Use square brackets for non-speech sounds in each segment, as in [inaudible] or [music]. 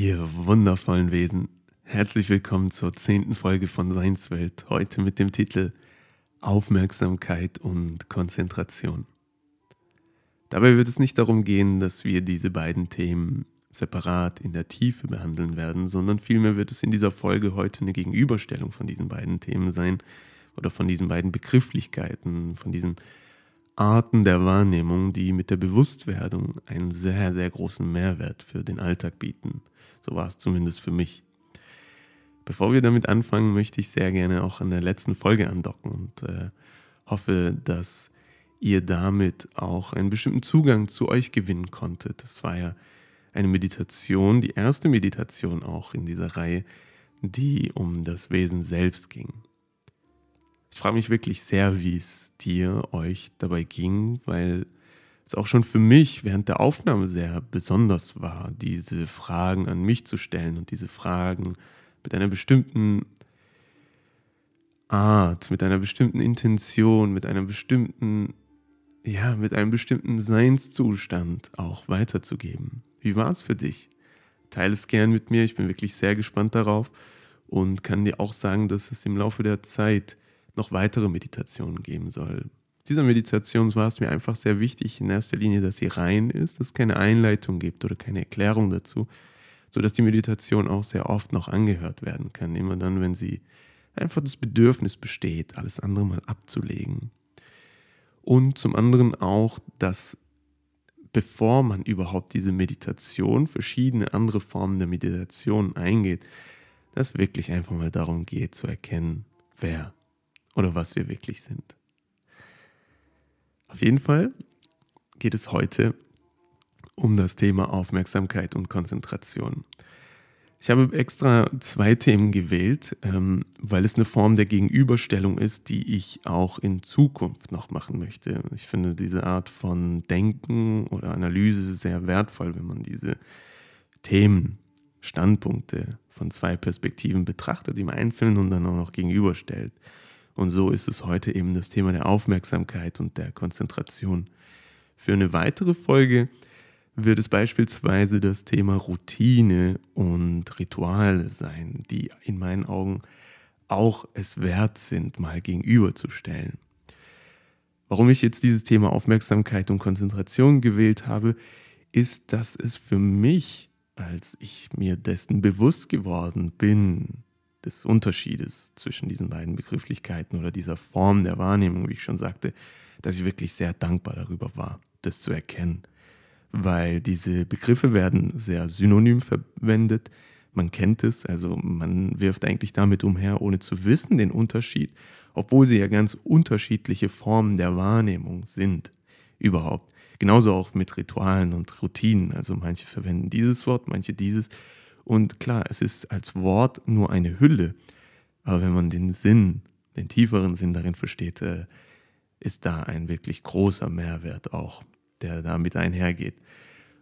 Ihr wundervollen Wesen, herzlich willkommen zur zehnten Folge von Seinswelt, heute mit dem Titel Aufmerksamkeit und Konzentration. Dabei wird es nicht darum gehen, dass wir diese beiden Themen separat in der Tiefe behandeln werden, sondern vielmehr wird es in dieser Folge heute eine Gegenüberstellung von diesen beiden Themen sein oder von diesen beiden Begrifflichkeiten, von diesen Arten der Wahrnehmung, die mit der Bewusstwerdung einen sehr, sehr großen Mehrwert für den Alltag bieten. So war es zumindest für mich. Bevor wir damit anfangen, möchte ich sehr gerne auch an der letzten Folge andocken und äh, hoffe, dass ihr damit auch einen bestimmten Zugang zu euch gewinnen konntet. Das war ja eine Meditation, die erste Meditation auch in dieser Reihe, die um das Wesen selbst ging. Ich frage mich wirklich sehr, wie es dir, euch dabei ging, weil es auch schon für mich während der Aufnahme sehr besonders war, diese Fragen an mich zu stellen und diese Fragen mit einer bestimmten Art, mit einer bestimmten Intention, mit einer bestimmten, ja, mit einem bestimmten Seinszustand auch weiterzugeben. Wie war es für dich? Teile es gern mit mir, ich bin wirklich sehr gespannt darauf und kann dir auch sagen, dass es im Laufe der Zeit noch weitere Meditationen geben soll. Dieser Meditation war es mir einfach sehr wichtig, in erster Linie, dass sie rein ist, dass es keine Einleitung gibt oder keine Erklärung dazu, sodass die Meditation auch sehr oft noch angehört werden kann, immer dann, wenn sie einfach das Bedürfnis besteht, alles andere mal abzulegen. Und zum anderen auch, dass bevor man überhaupt diese Meditation, verschiedene andere Formen der Meditation eingeht, dass wirklich einfach mal darum geht zu erkennen, wer oder was wir wirklich sind. Auf jeden Fall geht es heute um das Thema Aufmerksamkeit und Konzentration. Ich habe extra zwei Themen gewählt, ähm, weil es eine Form der Gegenüberstellung ist, die ich auch in Zukunft noch machen möchte. Ich finde diese Art von Denken oder Analyse sehr wertvoll, wenn man diese Themen, Standpunkte von zwei Perspektiven betrachtet, im Einzelnen und dann auch noch gegenüberstellt. Und so ist es heute eben das Thema der Aufmerksamkeit und der Konzentration. Für eine weitere Folge wird es beispielsweise das Thema Routine und Rituale sein, die in meinen Augen auch es wert sind, mal gegenüberzustellen. Warum ich jetzt dieses Thema Aufmerksamkeit und Konzentration gewählt habe, ist, dass es für mich, als ich mir dessen bewusst geworden bin, des Unterschiedes zwischen diesen beiden Begrifflichkeiten oder dieser Form der Wahrnehmung, wie ich schon sagte, dass ich wirklich sehr dankbar darüber war, das zu erkennen. Weil diese Begriffe werden sehr synonym verwendet. Man kennt es, also man wirft eigentlich damit umher, ohne zu wissen den Unterschied, obwohl sie ja ganz unterschiedliche Formen der Wahrnehmung sind. Überhaupt. Genauso auch mit Ritualen und Routinen. Also manche verwenden dieses Wort, manche dieses. Und klar, es ist als Wort nur eine Hülle, aber wenn man den Sinn, den tieferen Sinn darin versteht, äh, ist da ein wirklich großer Mehrwert auch, der damit einhergeht.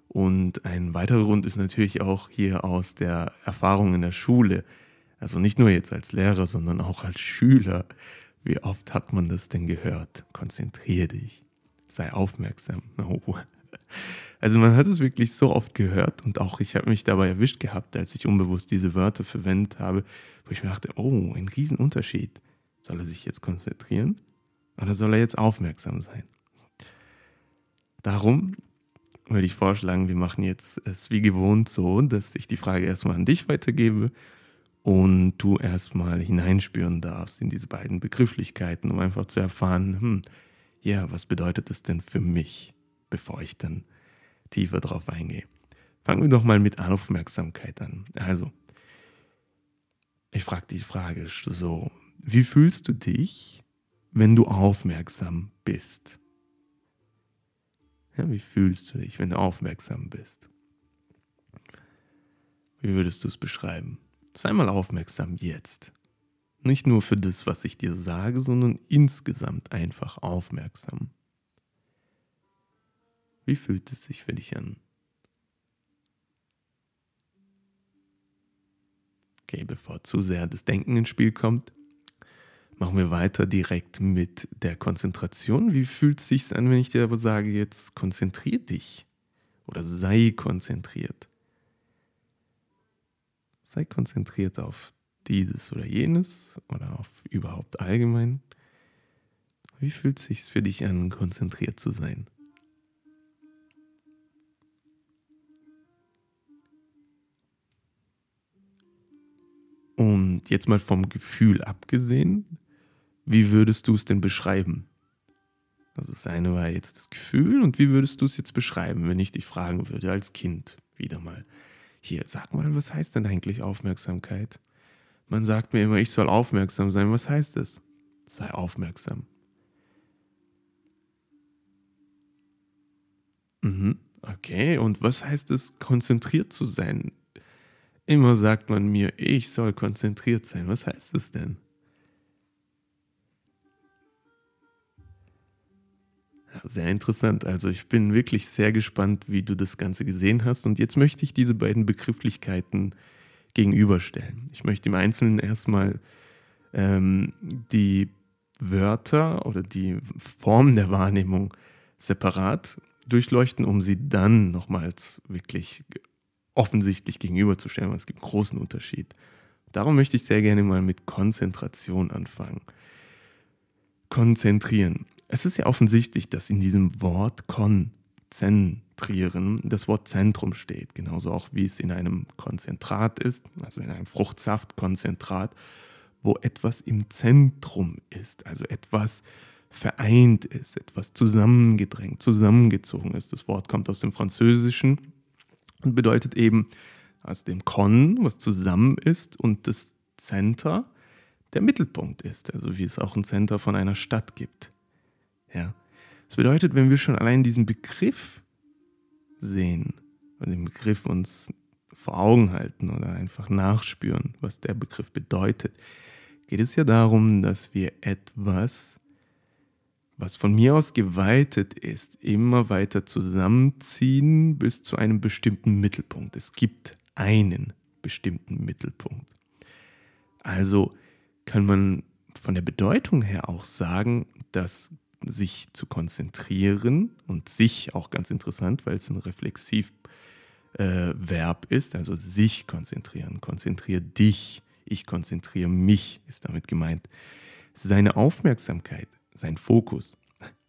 Und ein weiterer Grund ist natürlich auch hier aus der Erfahrung in der Schule. Also nicht nur jetzt als Lehrer, sondern auch als Schüler. Wie oft hat man das denn gehört? Konzentriere dich, sei aufmerksam. [laughs] Oh. Also man hat es wirklich so oft gehört und auch ich habe mich dabei erwischt gehabt, als ich unbewusst diese Wörter verwendet habe, wo ich mir dachte, oh, ein Riesenunterschied. Soll er sich jetzt konzentrieren oder soll er jetzt aufmerksam sein? Darum würde ich vorschlagen, wir machen jetzt es wie gewohnt so, dass ich die Frage erstmal an dich weitergebe und du erstmal hineinspüren darfst in diese beiden Begrifflichkeiten, um einfach zu erfahren, hm, ja, was bedeutet es denn für mich, bevor ich dann tiefer drauf eingehe. Fangen wir doch mal mit Aufmerksamkeit an. Also, ich frage die Frage so, wie fühlst du dich, wenn du aufmerksam bist? Ja, wie fühlst du dich, wenn du aufmerksam bist? Wie würdest du es beschreiben? Sei mal aufmerksam jetzt. Nicht nur für das, was ich dir sage, sondern insgesamt einfach aufmerksam. Wie fühlt es sich für dich an? Okay, bevor zu sehr das Denken ins Spiel kommt, machen wir weiter direkt mit der Konzentration. Wie fühlt es sich an, wenn ich dir aber sage, jetzt konzentrier dich oder sei konzentriert? sei konzentriert auf dieses oder jenes oder auf überhaupt allgemein. Wie fühlt es sich für dich an, konzentriert zu sein? Und jetzt mal vom Gefühl abgesehen, wie würdest du es denn beschreiben? Also das eine war jetzt das Gefühl und wie würdest du es jetzt beschreiben, wenn ich dich fragen würde als Kind wieder mal. Hier, sag mal, was heißt denn eigentlich Aufmerksamkeit? Man sagt mir immer, ich soll aufmerksam sein. Was heißt das? Sei aufmerksam. Mhm, okay, und was heißt es, konzentriert zu sein? Immer sagt man mir, ich soll konzentriert sein. Was heißt es denn? sehr interessant. Also ich bin wirklich sehr gespannt, wie du das Ganze gesehen hast. Und jetzt möchte ich diese beiden Begrifflichkeiten gegenüberstellen. Ich möchte im Einzelnen erstmal ähm, die Wörter oder die Formen der Wahrnehmung separat durchleuchten, um sie dann nochmals wirklich offensichtlich gegenüberzustellen. Es gibt einen großen Unterschied. Darum möchte ich sehr gerne mal mit Konzentration anfangen. Konzentrieren. Es ist ja offensichtlich, dass in diesem Wort konzentrieren das Wort Zentrum steht, genauso auch wie es in einem Konzentrat ist, also in einem Fruchtsaftkonzentrat, wo etwas im Zentrum ist, also etwas vereint ist, etwas zusammengedrängt, zusammengezogen ist. Das Wort kommt aus dem Französischen und bedeutet eben aus dem Con, was zusammen ist, und das Center der Mittelpunkt ist, also wie es auch ein Center von einer Stadt gibt. Ja. Das bedeutet, wenn wir schon allein diesen Begriff sehen und den Begriff uns vor Augen halten oder einfach nachspüren, was der Begriff bedeutet, geht es ja darum, dass wir etwas, was von mir aus geweitet ist, immer weiter zusammenziehen bis zu einem bestimmten Mittelpunkt. Es gibt einen bestimmten Mittelpunkt. Also kann man von der Bedeutung her auch sagen, dass sich zu konzentrieren und sich auch ganz interessant, weil es ein Reflexivverb äh, ist, also sich konzentrieren, konzentriere dich, ich konzentriere mich, ist damit gemeint. Seine Aufmerksamkeit, sein Fokus,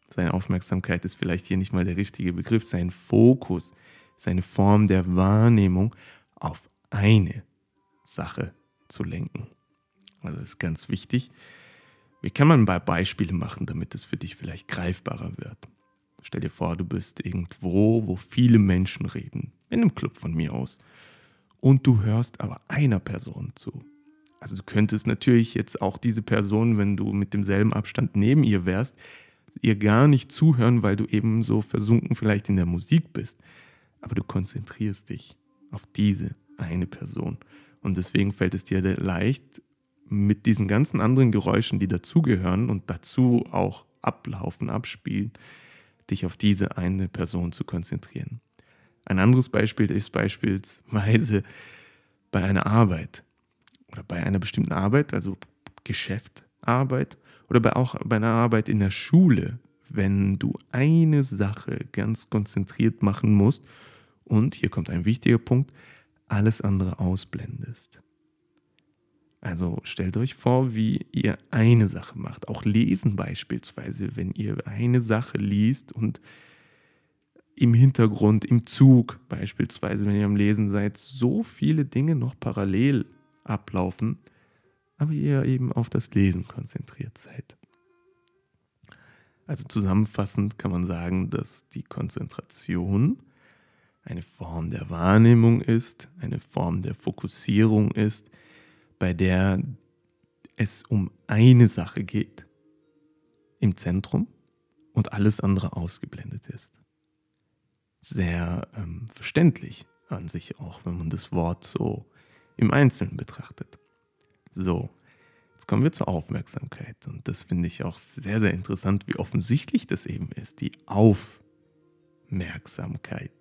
seine Aufmerksamkeit ist vielleicht hier nicht mal der richtige Begriff, sein Fokus, seine Form der Wahrnehmung auf eine Sache zu lenken. Also ist ganz wichtig. Wie kann man bei Beispiele machen, damit es für dich vielleicht greifbarer wird? Stell dir vor, du bist irgendwo, wo viele Menschen reden, in einem Club von mir aus, und du hörst aber einer Person zu. Also du könntest natürlich jetzt auch diese Person, wenn du mit demselben Abstand neben ihr wärst, ihr gar nicht zuhören, weil du eben so versunken vielleicht in der Musik bist. Aber du konzentrierst dich auf diese eine Person. Und deswegen fällt es dir leicht, mit diesen ganzen anderen Geräuschen, die dazugehören und dazu auch ablaufen, abspielen, dich auf diese eine Person zu konzentrieren. Ein anderes Beispiel ist beispielsweise bei einer Arbeit oder bei einer bestimmten Arbeit, also Geschäft, Arbeit oder bei auch bei einer Arbeit in der Schule, wenn du eine Sache ganz konzentriert machen musst und hier kommt ein wichtiger Punkt, alles andere ausblendest. Also stellt euch vor, wie ihr eine Sache macht. Auch lesen beispielsweise, wenn ihr eine Sache liest und im Hintergrund, im Zug beispielsweise, wenn ihr am Lesen seid, so viele Dinge noch parallel ablaufen, aber ihr eben auf das Lesen konzentriert seid. Also zusammenfassend kann man sagen, dass die Konzentration eine Form der Wahrnehmung ist, eine Form der Fokussierung ist, bei der es um eine Sache geht im Zentrum und alles andere ausgeblendet ist. Sehr ähm, verständlich an sich auch, wenn man das Wort so im Einzelnen betrachtet. So, jetzt kommen wir zur Aufmerksamkeit und das finde ich auch sehr, sehr interessant, wie offensichtlich das eben ist, die Aufmerksamkeit.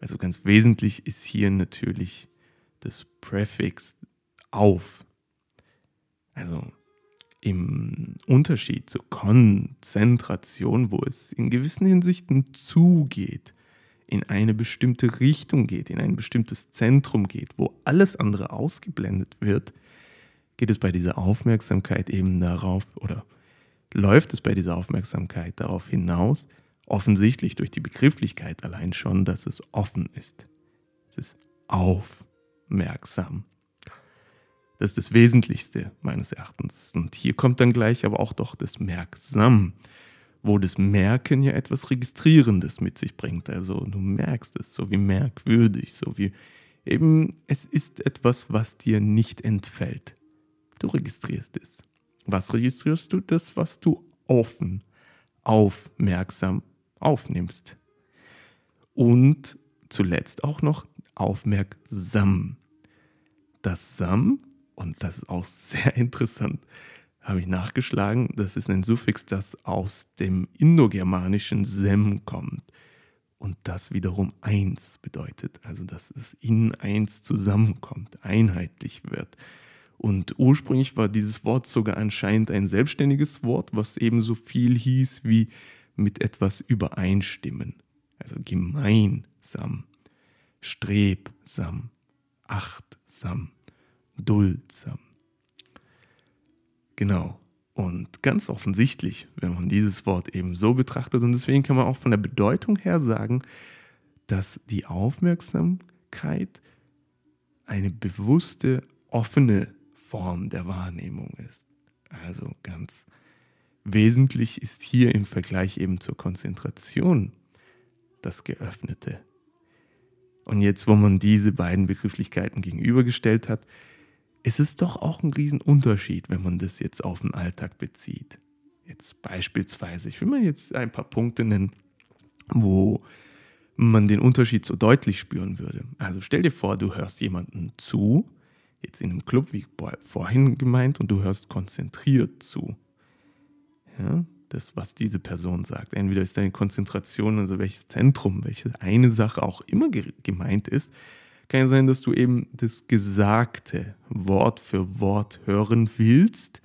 Also ganz wesentlich ist hier natürlich das Präfix auf. Also im Unterschied zur Konzentration, wo es in gewissen Hinsichten zugeht, in eine bestimmte Richtung geht, in ein bestimmtes Zentrum geht, wo alles andere ausgeblendet wird, geht es bei dieser Aufmerksamkeit eben darauf oder läuft es bei dieser Aufmerksamkeit darauf hinaus, offensichtlich durch die Begrifflichkeit allein schon, dass es offen ist. Es ist aufmerksam. Das ist das Wesentlichste meines Erachtens. Und hier kommt dann gleich aber auch doch das Merksam, wo das Merken ja etwas Registrierendes mit sich bringt. Also du merkst es, so wie merkwürdig, so wie eben es ist etwas, was dir nicht entfällt. Du registrierst es. Was registrierst du? Das, was du offen, aufmerksam aufnimmst. Und zuletzt auch noch aufmerksam. Das Sam, und das ist auch [laughs] sehr interessant, habe ich nachgeschlagen, das ist ein Suffix, das aus dem indogermanischen Sem kommt. Und das wiederum eins bedeutet, also dass es in eins zusammenkommt, einheitlich wird. Und ursprünglich war dieses Wort sogar anscheinend ein selbstständiges Wort, was ebenso viel hieß wie mit etwas übereinstimmen. Also gemeinsam, strebsam, achtsam, duldsam. Genau. Und ganz offensichtlich, wenn man dieses Wort eben so betrachtet, und deswegen kann man auch von der Bedeutung her sagen, dass die Aufmerksamkeit eine bewusste, offene Form der Wahrnehmung ist. Also ganz wesentlich ist hier im Vergleich eben zur Konzentration das Geöffnete. Und jetzt, wo man diese beiden Begrifflichkeiten gegenübergestellt hat, ist es doch auch ein Riesenunterschied, wenn man das jetzt auf den Alltag bezieht. Jetzt beispielsweise, ich will mal jetzt ein paar Punkte nennen, wo man den Unterschied so deutlich spüren würde. Also stell dir vor, du hörst jemanden zu, jetzt in einem Club, wie vorhin gemeint, und du hörst konzentriert zu. Ja, das, was diese Person sagt. Entweder ist deine Konzentration, also welches Zentrum, welche eine Sache auch immer gemeint ist, kann ja sein, dass du eben das Gesagte Wort für Wort hören willst,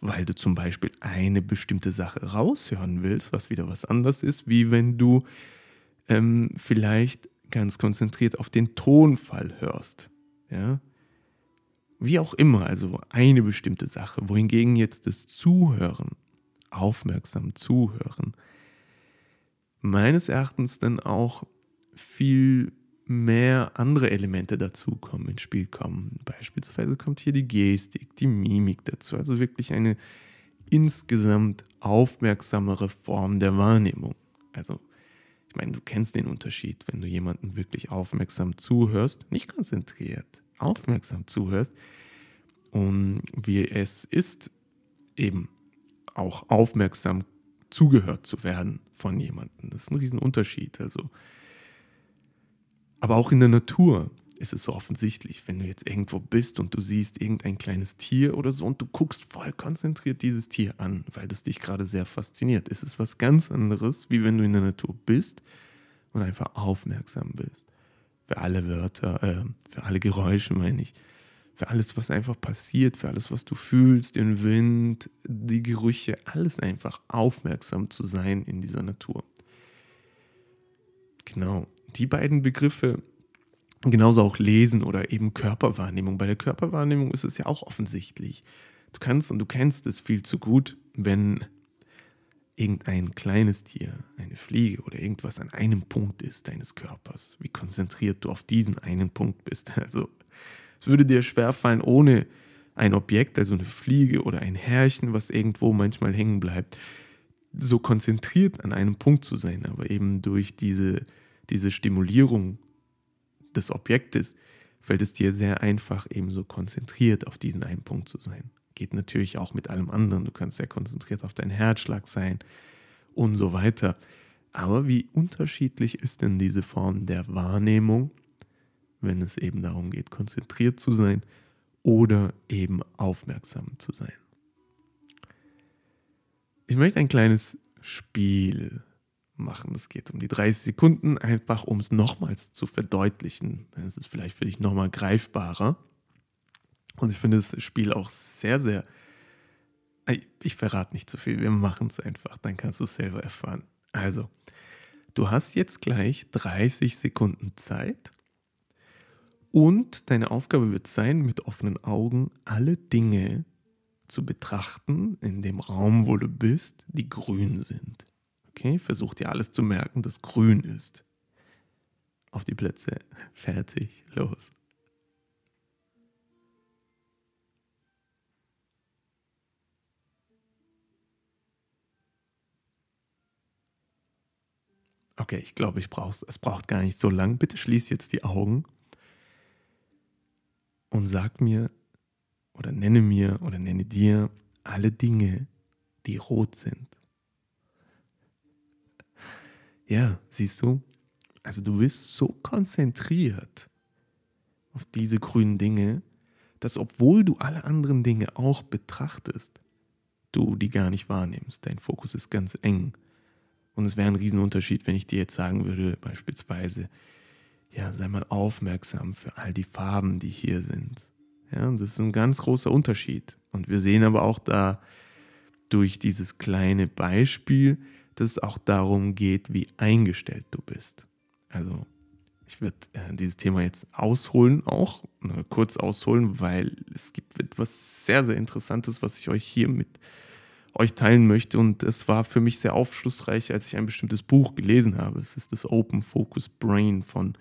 weil du zum Beispiel eine bestimmte Sache raushören willst, was wieder was anderes ist, wie wenn du ähm, vielleicht ganz konzentriert auf den Tonfall hörst. Ja? Wie auch immer, also eine bestimmte Sache, wohingegen jetzt das Zuhören, aufmerksam zuhören, meines Erachtens dann auch viel mehr andere Elemente dazukommen, ins Spiel kommen. Beispielsweise kommt hier die Gestik, die Mimik dazu, also wirklich eine insgesamt aufmerksamere Form der Wahrnehmung. Also, ich meine, du kennst den Unterschied, wenn du jemanden wirklich aufmerksam zuhörst, nicht konzentriert, aufmerksam zuhörst und wie es ist, eben auch aufmerksam zugehört zu werden von jemandem. Das ist ein Riesenunterschied. Also, aber auch in der Natur ist es so offensichtlich, wenn du jetzt irgendwo bist und du siehst irgendein kleines Tier oder so und du guckst voll konzentriert dieses Tier an, weil das dich gerade sehr fasziniert. Es ist was ganz anderes, wie wenn du in der Natur bist und einfach aufmerksam bist für alle Wörter, äh, für alle Geräusche meine ich, für alles, was einfach passiert, für alles, was du fühlst, den Wind, die Gerüche, alles einfach aufmerksam zu sein in dieser Natur. Genau, die beiden Begriffe, genauso auch Lesen oder eben Körperwahrnehmung. Bei der Körperwahrnehmung ist es ja auch offensichtlich. Du kannst und du kennst es viel zu gut, wenn irgendein kleines Tier, eine Fliege oder irgendwas an einem Punkt ist deines Körpers, wie konzentriert du auf diesen einen Punkt bist. [laughs] Also es würde dir schwerfallen, ohne ein Objekt, also eine Fliege oder ein Härchen, was irgendwo manchmal hängen bleibt, so konzentriert an einem Punkt zu sein. Aber eben durch diese, diese Stimulierung des Objektes fällt es dir sehr einfach, eben so konzentriert auf diesen einen Punkt zu sein. Geht natürlich auch mit allem anderen. Du kannst sehr konzentriert auf deinen Herzschlag sein und so weiter. Aber wie unterschiedlich ist denn diese Form der Wahrnehmung, wenn es eben darum geht, konzentriert zu sein oder eben aufmerksam zu sein? Ich möchte ein kleines Spiel machen. Es geht um die 30 Sekunden, einfach um es nochmals zu verdeutlichen. Es ist vielleicht für dich nochmal greifbarer. Und ich finde das Spiel auch sehr, sehr. Ich verrate nicht zu viel, wir machen es einfach, dann kannst du es selber erfahren. Also, du hast jetzt gleich 30 Sekunden Zeit und deine Aufgabe wird sein, mit offenen Augen alle Dinge zu betrachten in dem Raum, wo du bist, die grün sind. Okay, versuch dir alles zu merken, das grün ist. Auf die Plätze, [laughs] fertig, los. Okay, ich glaube, ich brauch's. Es braucht gar nicht so lang. Bitte schließ jetzt die Augen und sag mir oder nenne mir oder nenne dir alle Dinge, die rot sind. Ja, siehst du? Also du bist so konzentriert auf diese grünen Dinge, dass obwohl du alle anderen Dinge auch betrachtest, du die gar nicht wahrnimmst. Dein Fokus ist ganz eng. Und es wäre ein Riesenunterschied, wenn ich dir jetzt sagen würde, beispielsweise, ja, sei mal aufmerksam für all die Farben, die hier sind. Ja, das ist ein ganz großer Unterschied. Und wir sehen aber auch da durch dieses kleine Beispiel, dass es auch darum geht, wie eingestellt du bist. Also ich würde äh, dieses Thema jetzt ausholen, auch äh, kurz ausholen, weil es gibt etwas sehr, sehr Interessantes, was ich euch hier mit euch teilen möchte. Und es war für mich sehr aufschlussreich, als ich ein bestimmtes Buch gelesen habe. Es ist das Open Focus Brain von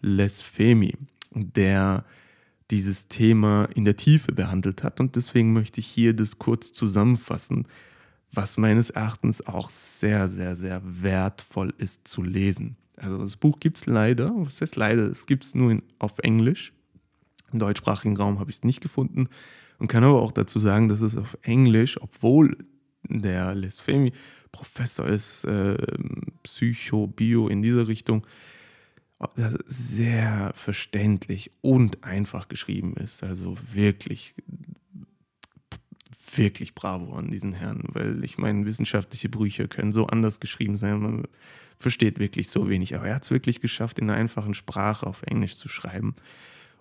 Les Femi, der dieses Thema in der Tiefe behandelt hat. Und deswegen möchte ich hier das kurz zusammenfassen, was meines Erachtens auch sehr, sehr, sehr wertvoll ist zu lesen. Also das Buch gibt es leider, was heißt leider, es gibt es nur in, auf Englisch. Im deutschsprachigen Raum habe ich es nicht gefunden und kann aber auch dazu sagen, dass es auf Englisch, obwohl der Les Femi Professor ist, äh, Psycho, Bio in dieser Richtung, sehr verständlich und einfach geschrieben ist. Also wirklich, wirklich bravo an diesen Herrn, weil ich meine, wissenschaftliche Brüche können so anders geschrieben sein, man versteht wirklich so wenig. Aber er hat es wirklich geschafft, in einer einfachen Sprache auf Englisch zu schreiben.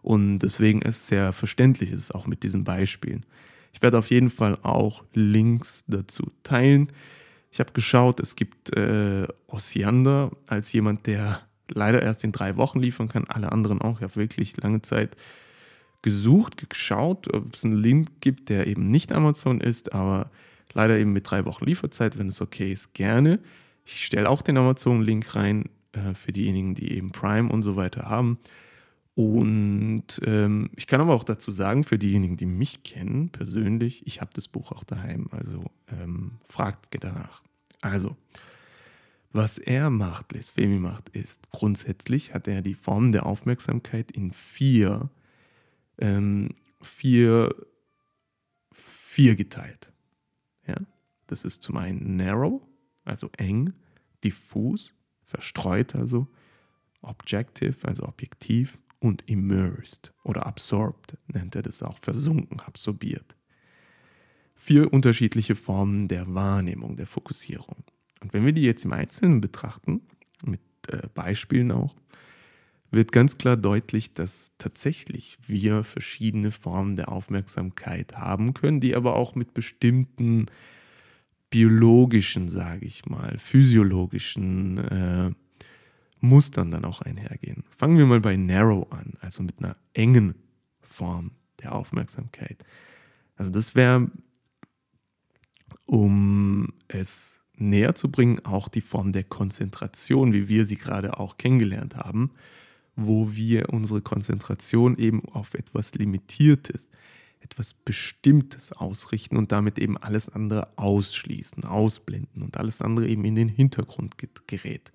Und deswegen ist es sehr verständlich, ist auch mit diesen Beispielen. Ich werde auf jeden Fall auch Links dazu teilen. Ich habe geschaut, es gibt äh, Osiander als jemand, der leider erst in drei Wochen liefern kann, alle anderen auch. Habe wirklich lange Zeit gesucht, geschaut, ob es einen Link gibt, der eben nicht Amazon ist, aber leider eben mit drei Wochen Lieferzeit, wenn es okay ist, gerne. Ich stelle auch den Amazon-Link rein äh, für diejenigen, die eben Prime und so weiter haben. Und ähm, ich kann aber auch dazu sagen, für diejenigen, die mich kennen persönlich, ich habe das Buch auch daheim, also ähm, fragt danach. Also, was er macht, Les Femi macht, ist grundsätzlich hat er die Form der Aufmerksamkeit in vier, ähm, vier, vier geteilt. Ja? Das ist zum einen narrow, also eng, diffus, verstreut also, objective, also objektiv und immersed oder absorbed nennt er das auch, versunken, absorbiert. Vier unterschiedliche Formen der Wahrnehmung, der Fokussierung. Und wenn wir die jetzt im Einzelnen betrachten, mit äh, Beispielen auch, wird ganz klar deutlich, dass tatsächlich wir verschiedene Formen der Aufmerksamkeit haben können, die aber auch mit bestimmten biologischen, sage ich mal, physiologischen äh, Mustern dann auch einhergehen. Fangen wir mal bei Narrow an, also mit einer engen Form der Aufmerksamkeit. Also das wäre, um es näher zu bringen, auch die Form der Konzentration, wie wir sie gerade auch kennengelernt haben, wo wir unsere Konzentration eben auf etwas Limitiertes, etwas Bestimmtes ausrichten und damit eben alles andere ausschließen, ausblenden und alles andere eben in den Hintergrund gerät.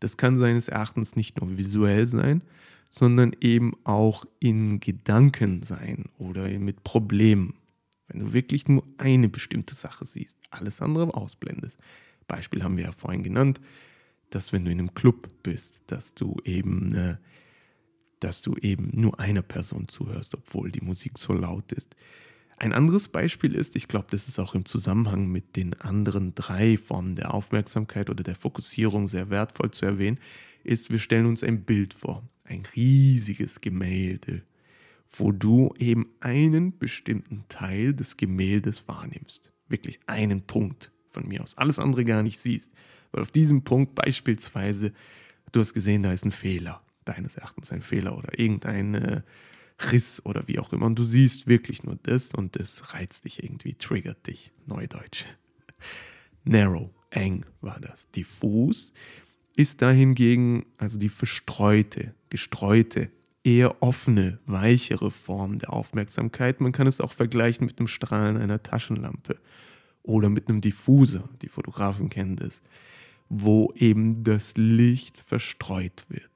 Das kann seines Erachtens nicht nur visuell sein, sondern eben auch in Gedanken sein oder mit Problemen wenn du wirklich nur eine bestimmte Sache siehst, alles andere ausblendest. Beispiel haben wir ja vorhin genannt, dass wenn du in einem Club bist, dass du eben, äh, dass du eben nur einer Person zuhörst, obwohl die Musik so laut ist. Ein anderes Beispiel ist, ich glaube, das ist auch im Zusammenhang mit den anderen drei Formen der Aufmerksamkeit oder der Fokussierung sehr wertvoll zu erwähnen, ist, wir stellen uns ein Bild vor, ein riesiges Gemälde wo du eben einen bestimmten Teil des Gemäldes wahrnimmst. Wirklich einen Punkt von mir aus, alles andere gar nicht siehst. Weil auf diesem Punkt beispielsweise, du hast gesehen, da ist ein Fehler, deines Erachtens ein Fehler oder irgendein äh, Riss oder wie auch immer. Und du siehst wirklich nur das und das reizt dich irgendwie, triggert dich. Neudeutsch. Narrow, eng war das. Diffus ist dahingegen also die verstreute, gestreute, eher offene, weichere Form der Aufmerksamkeit. Man kann es auch vergleichen mit dem Strahlen einer Taschenlampe oder mit einem Diffuser. Die Fotografen kennen das, wo eben das Licht verstreut wird.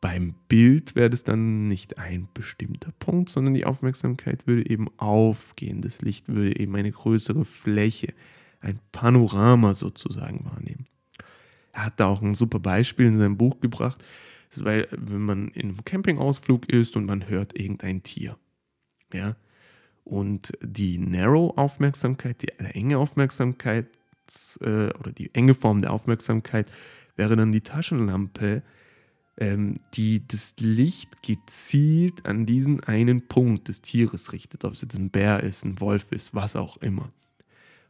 Beim Bild wäre das dann nicht ein bestimmter Punkt, sondern die Aufmerksamkeit würde eben aufgehen. Das Licht würde eben eine größere Fläche, ein Panorama sozusagen wahrnehmen. Er hat da auch ein super Beispiel in seinem Buch gebracht. Das ist, weil, wenn man in einem Campingausflug ist und man hört irgendein Tier. Ja. Und die Narrow-Aufmerksamkeit, die enge Aufmerksamkeit äh, oder die enge Form der Aufmerksamkeit wäre dann die Taschenlampe, ähm, die das Licht gezielt an diesen einen Punkt des Tieres richtet, ob es jetzt ein Bär ist, ein Wolf ist, was auch immer.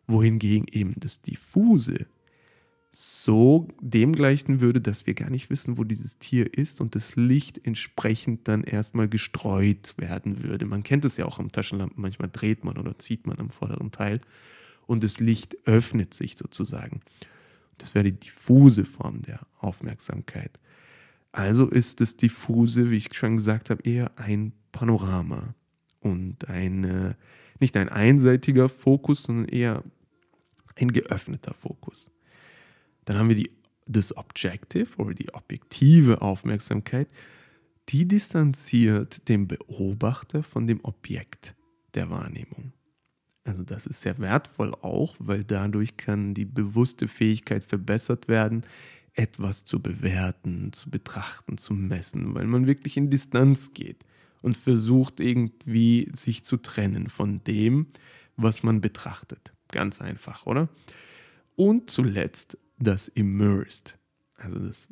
Wohingegen eben das Diffuse so dem gleichen würde, dass wir gar nicht wissen, wo dieses Tier ist und das Licht entsprechend dann erstmal gestreut werden würde. Man kennt es ja auch am Taschenlampen, manchmal dreht man oder zieht man am vorderen Teil und das Licht öffnet sich sozusagen. Das wäre die diffuse Form der Aufmerksamkeit. Also ist das Diffuse, wie ich schon gesagt habe, eher ein Panorama und ein, nicht ein einseitiger Fokus, sondern eher ein geöffneter Fokus. Dann haben wir die, das Objective oder die objektive Aufmerksamkeit, die distanziert den Beobachter von dem Objekt der Wahrnehmung. Also das ist sehr wertvoll auch, weil dadurch kann die bewusste Fähigkeit verbessert werden, etwas zu bewerten, zu betrachten, zu messen, weil man wirklich in Distanz geht und versucht irgendwie sich zu trennen von dem, was man betrachtet. Ganz einfach, oder? Und zuletzt das Immersed, also das,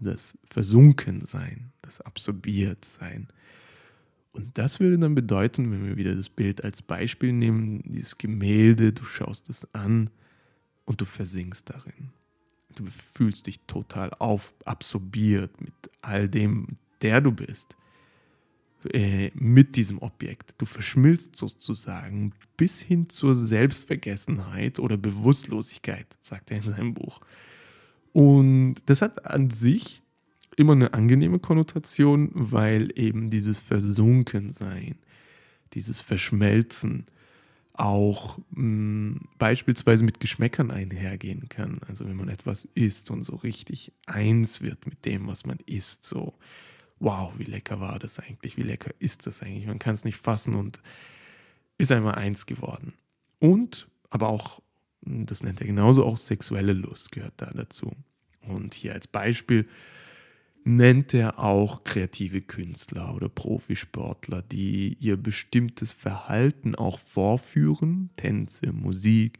das Versunkensein, das Absorbiertsein. Und das würde dann bedeuten, wenn wir wieder das Bild als Beispiel nehmen, dieses Gemälde, du schaust es an und du versinkst darin. Du fühlst dich total auf, absorbiert mit all dem, der du bist, äh, mit diesem Objekt. Du verschmilzt sozusagen bis hin zur Selbstvergessenheit oder Bewusstlosigkeit, sagt er in seinem Buch. Und das hat an sich immer eine angenehme Konnotation, weil eben dieses Versunkensein, dieses Verschmelzen, auch mh, hm, beispielsweise mit Geschmäckern einhergehen kann. Also wenn man etwas isst und so richtig eins wird mit dem, was man isst, so, wow, wie lecker war das eigentlich, wie lecker ist das eigentlich, man kann es nicht fassen und ist einmal eins geworden. Und, aber auch, hm, das nennt er genauso, auch sexuelle Lust gehört da dazu. Und hier als Beispiel, nennt er auch kreative Künstler oder Profisportler, die ihr bestimmtes Verhalten auch vorführen, Tänze, Musik,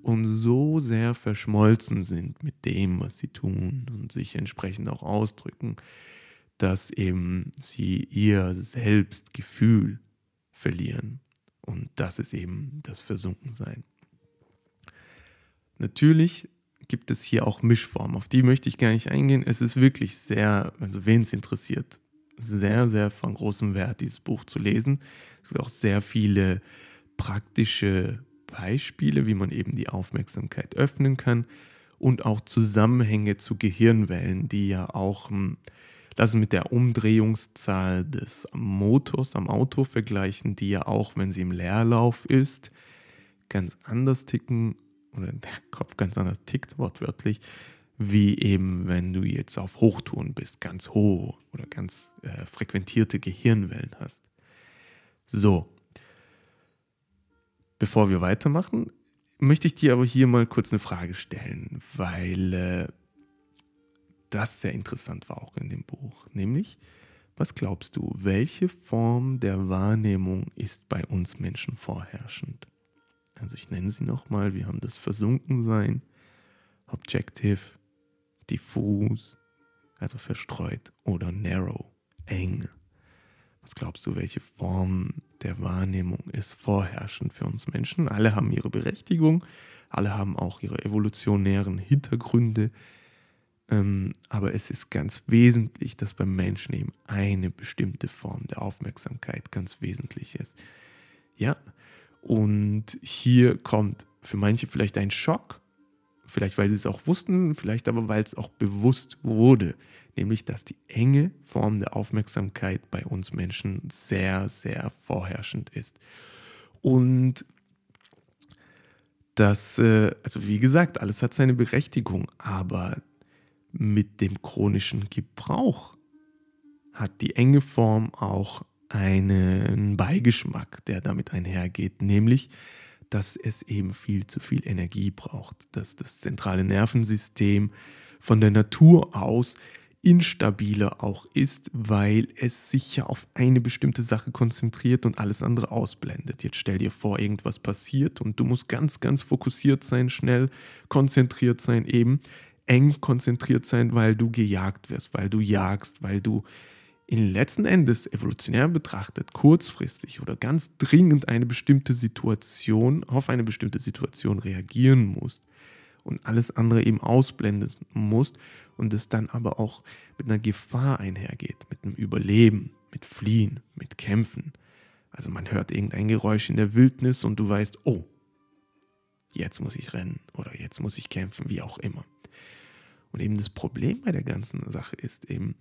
und so sehr verschmolzen sind mit dem, was sie tun und sich entsprechend auch ausdrücken, dass eben sie ihr Selbstgefühl verlieren. Und das ist eben das Versunkensein. Natürlich gibt es hier auch Mischformen. Auf die möchte ich gar nicht eingehen. Es ist wirklich sehr, also wen es interessiert, sehr, sehr von großem Wert, dieses Buch zu lesen. Es gibt auch sehr viele praktische Beispiele, wie man eben die Aufmerksamkeit öffnen kann und auch Zusammenhänge zu Gehirnwellen, die ja auch, lassen mit der Umdrehungszahl des Motors am Auto vergleichen, die ja auch, wenn sie im Leerlauf ist, ganz anders ticken oder der Kopf ganz anders tickt, wortwörtlich, wie eben wenn du jetzt auf Hochtouren bist, ganz hoch oder ganz äh, frequentierte Gehirnwellen hast. So, bevor wir weitermachen, möchte ich dir aber hier mal kurz eine Frage stellen, weil äh, das sehr interessant war auch in dem Buch. Nämlich, was glaubst du, welche Form der Wahrnehmung ist bei uns Menschen vorherrschend? Also ich nenne sie nochmal, wir haben das Versunkensein, Objective, diffus, also verstreut oder narrow, eng. Was glaubst du, welche Form der Wahrnehmung ist vorherrschend für uns Menschen? Alle haben ihre Berechtigung, alle haben auch ihre evolutionären Hintergründe, aber es ist ganz wesentlich, dass beim Menschen eben eine bestimmte Form der Aufmerksamkeit ganz wesentlich ist. Ja, und hier kommt für manche vielleicht ein Schock, vielleicht weil sie es auch wussten, vielleicht aber weil es auch bewusst wurde, nämlich dass die enge Form der Aufmerksamkeit bei uns Menschen sehr, sehr vorherrschend ist. Und das, äh, also wie gesagt, alles hat seine Berechtigung, aber mit dem chronischen Gebrauch hat die enge Form auch einen Beigeschmack, der damit einhergeht, nämlich, dass es eben viel zu viel Energie braucht, dass das zentrale Nervensystem von der Natur aus instabiler auch ist, weil es sich ja auf eine bestimmte Sache konzentriert und alles andere ausblendet. Jetzt stell dir vor, irgendwas passiert und du musst ganz, ganz fokussiert sein, schnell konzentriert sein, eben eng konzentriert sein, weil du gejagt wirst, weil du jagst, weil du in letzten Endes evolutionär betrachtet kurzfristig oder ganz dringend eine bestimmte Situation auf eine bestimmte Situation reagieren musst und alles andere eben ausblenden musst und es dann aber auch mit einer Gefahr einhergeht, mit einem Überleben, mit Fliehen, mit Kämpfen. Also man hört irgendein Geräusch in der Wildnis und du weißt, oh, jetzt muss ich rennen oder jetzt muss ich kämpfen, wie auch immer. Und eben das Problem bei der ganzen Sache ist eben,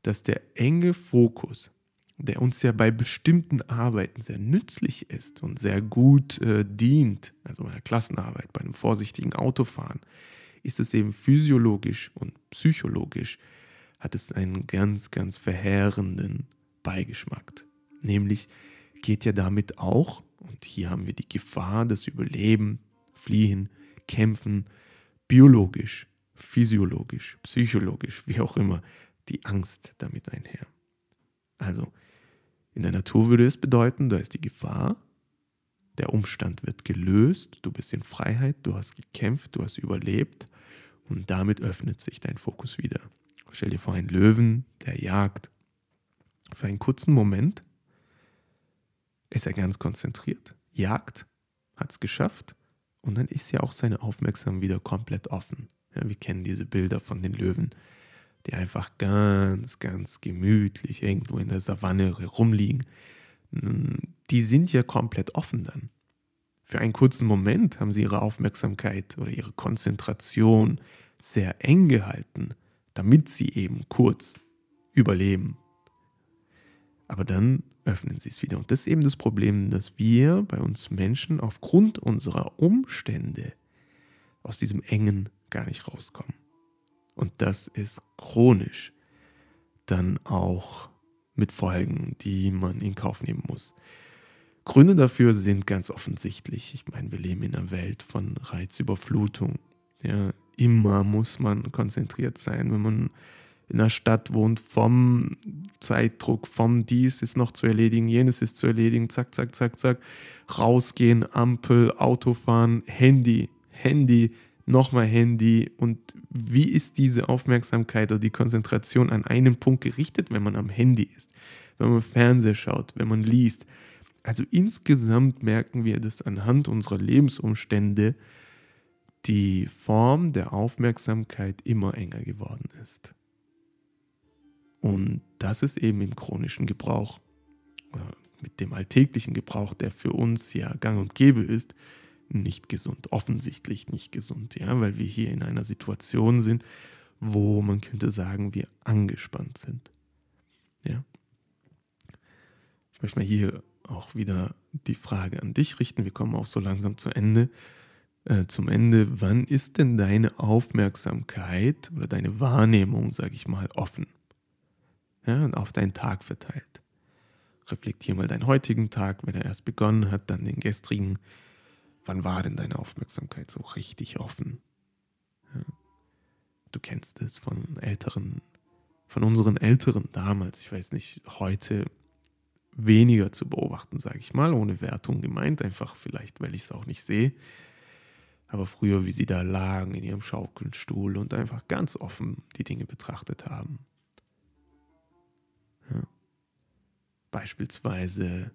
dass der enge Fokus, der uns ja bei bestimmten Arbeiten sehr nützlich ist und sehr gut äh, dient, also bei der Klassenarbeit, bei einem vorsichtigen Autofahren, ist es eben physiologisch und psychologisch, hat es einen ganz, ganz verheerenden Beigeschmack. Nämlich geht ja damit auch, und hier haben wir die Gefahr, das Überleben, Fliehen, Kämpfen, biologisch physiologisch, psychologisch, wie auch immer, die Angst damit einher. Also, in der Natur würde es bedeuten, da ist die Gefahr, der Umstand wird gelöst, du bist in Freiheit, du hast gekämpft, du hast überlebt und damit öffnet sich dein Fokus wieder. Stell dir vor einen Löwen, der jagt. Für einen kurzen Moment ist er ganz konzentriert, jagt, hat es geschafft und dann ist ja auch seine Aufmerksamkeit wieder komplett offen. Ja, wir kennen diese Bilder von den Löwen, die einfach ganz, ganz gemütlich irgendwo in der Savanne rumliegen. Hm, die sind ja komplett offen dann. Für einen kurzen Moment haben sie ihre Aufmerksamkeit oder ihre Konzentration sehr eng gehalten, damit sie eben kurz überleben. Aber dann öffnen sie es wieder. Und das ist eben das Problem, dass wir bei uns Menschen aufgrund unserer Umstände aus diesem engen gar nicht rauskommen. Und das ist chronisch dann auch mit Folgen, die man in Kauf nehmen muss. Gründe dafür sind ganz offensichtlich. Ich meine, wir leben in einer Welt von Reizüberflutung. Ja, immer muss man konzentriert sein, wenn man in einer Stadt wohnt, vom Zeitdruck, vom dies ist noch zu erledigen, jenes ist zu erledigen, zack, zack, zack, zack, rausgehen, Ampel, Autofahren, Handy, Handy, nochmal Handy und wie ist diese Aufmerksamkeit oder die Konzentration an einen Punkt gerichtet, wenn man am Handy ist, wenn man Fernseher schaut, wenn man liest. Also insgesamt merken wir, dass anhand unserer Lebensumstände die Form der Aufmerksamkeit immer enger geworden ist. Und das ist eben im chronischen Gebrauch, äh, mit dem alltäglichen Gebrauch, der für uns ja gang und gäbe ist, nicht gesund, offensichtlich nicht gesund, ja, weil wir hier in einer Situation sind, wo man könnte sagen, wir angespannt sind. Ja. Ich möchte mal hier auch wieder die Frage an dich richten. Wir kommen auch so langsam zu Ende. Äh, zum Ende, wann ist denn deine Aufmerksamkeit oder deine Wahrnehmung, sage ich mal, offen? Ja, und auf deinen Tag verteilt. Reflektier mal deinen heutigen Tag, wenn er erst begonnen hat, dann den gestrigen, Wann war denn deine Aufmerksamkeit so richtig offen? Du kennst es von älteren, von unseren Älteren damals, ich weiß nicht, heute weniger zu beobachten, sage ich mal, ohne Wertung gemeint, einfach vielleicht, weil ich es auch nicht sehe. Aber früher, wie sie da lagen in ihrem Schaukelstuhl und einfach ganz offen die Dinge betrachtet haben. Ja. beispielsweise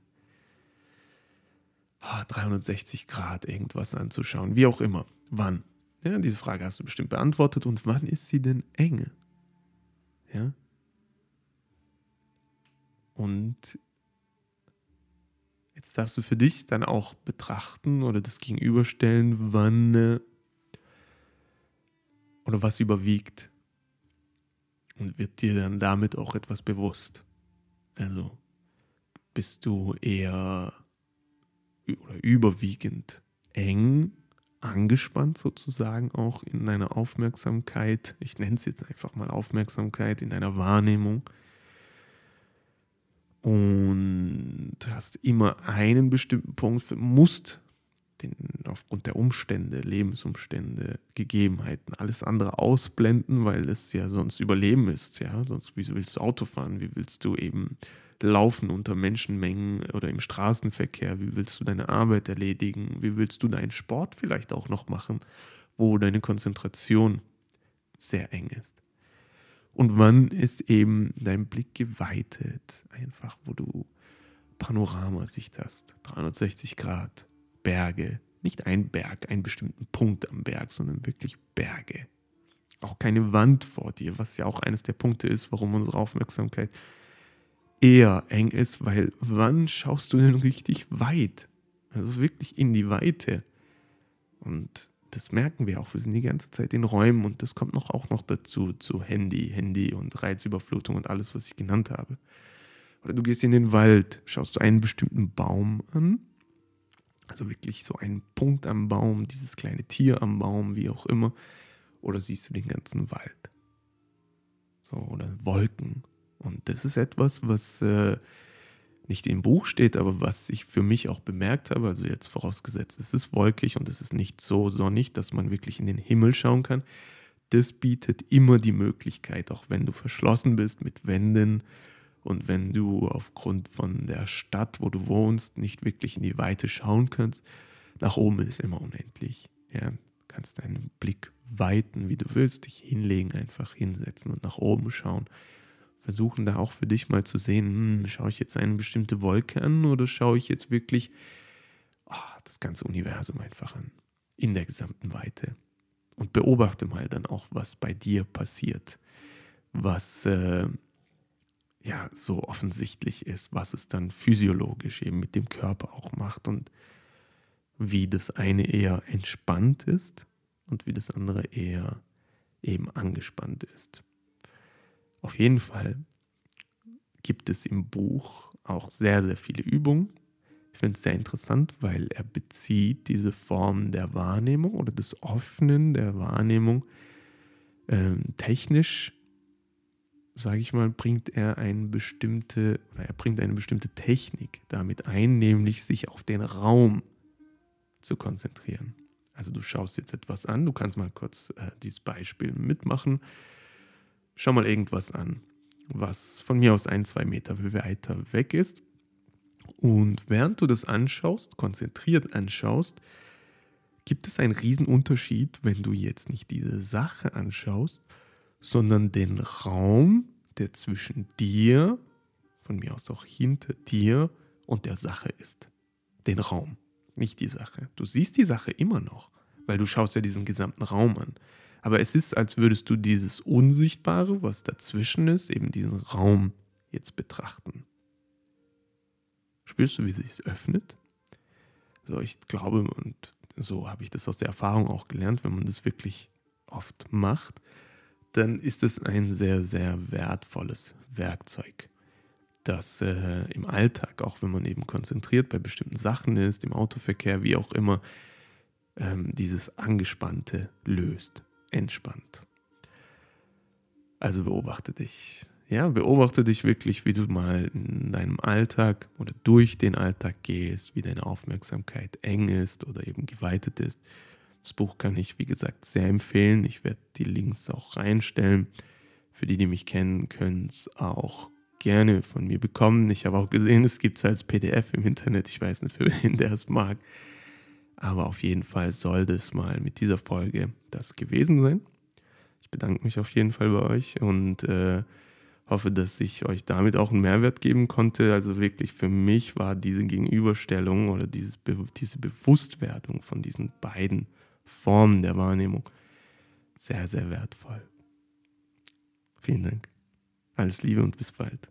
360 ah, Grad irgendwas anzuschauen, wie auch immer. Wann? Ja, diese Frage hast du bestimmt beantwortet. Und wann ist sie denn eng? Ja. Und jetzt darfst du für dich dann auch betrachten oder das gegenüberstellen, wann äh, oder was überwiegt. Und wird dir dann damit auch etwas bewusst. Also bist du eher oder überwiegend eng angespannt sozusagen auch in deiner Aufmerksamkeit. Ich nenne es jetzt einfach mal Aufmerksamkeit in deiner Wahrnehmung. Und hast immer einen bestimmten Punkt, musst den, aufgrund der Umstände, Lebensumstände, Gegebenheiten, alles andere ausblenden, weil es ja sonst Überleben ist. Ja? Sonst, wie willst du Auto fahren? Wie willst du eben laufen unter Menschenmengen oder im Straßenverkehr? Wie willst du deine Arbeit erledigen? Wie willst du deinen Sport vielleicht auch noch machen, wo deine Konzentration sehr eng ist? Und wann ist eben dein Blick geweitet, einfach wo du Panoramasicht hast, 360 Grad, Berge, nicht ein Berg, einen bestimmten Punkt am Berg, sondern wirklich Berge. Auch keine Wand vor dir, was ja auch eines der Punkte ist, warum unsere Aufmerksamkeit eher eng ist, weil wann schaust du denn richtig weit? Also wirklich in die Weite. Und das merken wir auch. Wir sind die ganze Zeit in Räumen und das kommt noch auch noch dazu, zu Handy, Handy und Reizüberflutung und alles, was ich genannt habe. Oder du gehst in den Wald, schaust du einen bestimmten Baum an, also wirklich so einen Punkt am Baum, dieses kleine Tier am Baum, wie auch immer, oder siehst du den ganzen Wald. So, oder Wolken und das ist etwas, was äh, nicht im Buch steht, aber was ich für mich auch bemerkt habe. Also jetzt vorausgesetzt, es ist wolkig und es ist nicht so sonnig, dass man wirklich in den Himmel schauen kann. Das bietet immer die Möglichkeit, auch wenn du verschlossen bist mit Wänden und wenn du aufgrund von der Stadt, wo du wohnst, nicht wirklich in die Weite schauen kannst, nach oben ist immer unendlich. Ja, kannst deinen Blick weiten, wie du willst, dich hinlegen, einfach hinsetzen und nach oben schauen versuchen da auch für dich mal zu sehen, hm, schaue ich jetzt eine bestimmte Wolke an oder schaue ich jetzt wirklich oh, das ganze Universum einfach an, in der gesamten Weite. Und beobachte mal dann auch, was bei dir passiert, was äh, ja so offensichtlich ist, was es dann physiologisch eben mit dem Körper auch macht und wie das eine eher entspannt ist und wie das andere eher eben angespannt ist. Auf jeden Fall gibt es im Buch auch sehr, sehr viele Übungen. Ich finde es sehr interessant, weil er bezieht diese Form der Wahrnehmung oder des Offenen der Wahrnehmung ähm, technisch, sage ich mal, bringt er eine bestimmte, oder er bringt eine bestimmte Technik damit ein, nämlich sich auf den Raum zu konzentrieren. Also du schaust jetzt etwas an, du kannst mal kurz äh, dieses Beispiel mitmachen schau mal irgendwas an, was von mir aus ein, zwei Meter weiter weg ist. Und während du das anschaust, konzentriert anschaust, gibt es einen Riesenunterschied, wenn du jetzt nicht diese Sache anschaust, sondern den Raum, der zwischen dir, von mir aus auch hinter dir und der Sache ist. Den Raum, nicht die Sache. Du siehst die Sache immer noch, weil du schaust ja diesen gesamten Raum an. Aber es ist, als würdest du dieses Unsichtbare, was dazwischen ist, eben diesen Raum jetzt betrachten. Spürst du, wie sich es öffnet? So, ich glaube, und so habe ich das aus der Erfahrung auch gelernt, wenn man das wirklich oft macht, dann ist es ein sehr, sehr wertvolles Werkzeug, das äh, im Alltag, auch wenn man eben konzentriert bei bestimmten Sachen ist, im Autoverkehr, wie auch immer, ähm, dieses Angespannte löst entspannt. Also beobachte dich. Ja, beobachte dich wirklich, wie du mal in deinem Alltag oder durch den Alltag gehst, wie deine Aufmerksamkeit eng ist oder eben geweitet ist. Das Buch kann ich, wie gesagt, sehr empfehlen. Ich werde die Links auch reinstellen. Für die, die mich kennen, können es auch gerne von mir bekommen. Ich habe auch gesehen, es gibt es als PDF im Internet. Ich weiß nicht, [laughs] für wen der es mag. Aber auf jeden Fall soll das mal mit dieser Folge das gewesen sein. Ich bedanke mich auf jeden Fall bei euch und äh, Hoffe, dass ich euch damit auch einen Mehrwert geben konnte. Also wirklich für mich war diese Gegenüberstellung oder dieses, diese Bewusstwerdung von diesen beiden Formen der Wahrnehmung sehr, sehr wertvoll. Vielen Dank. Alles Liebe und bis bald.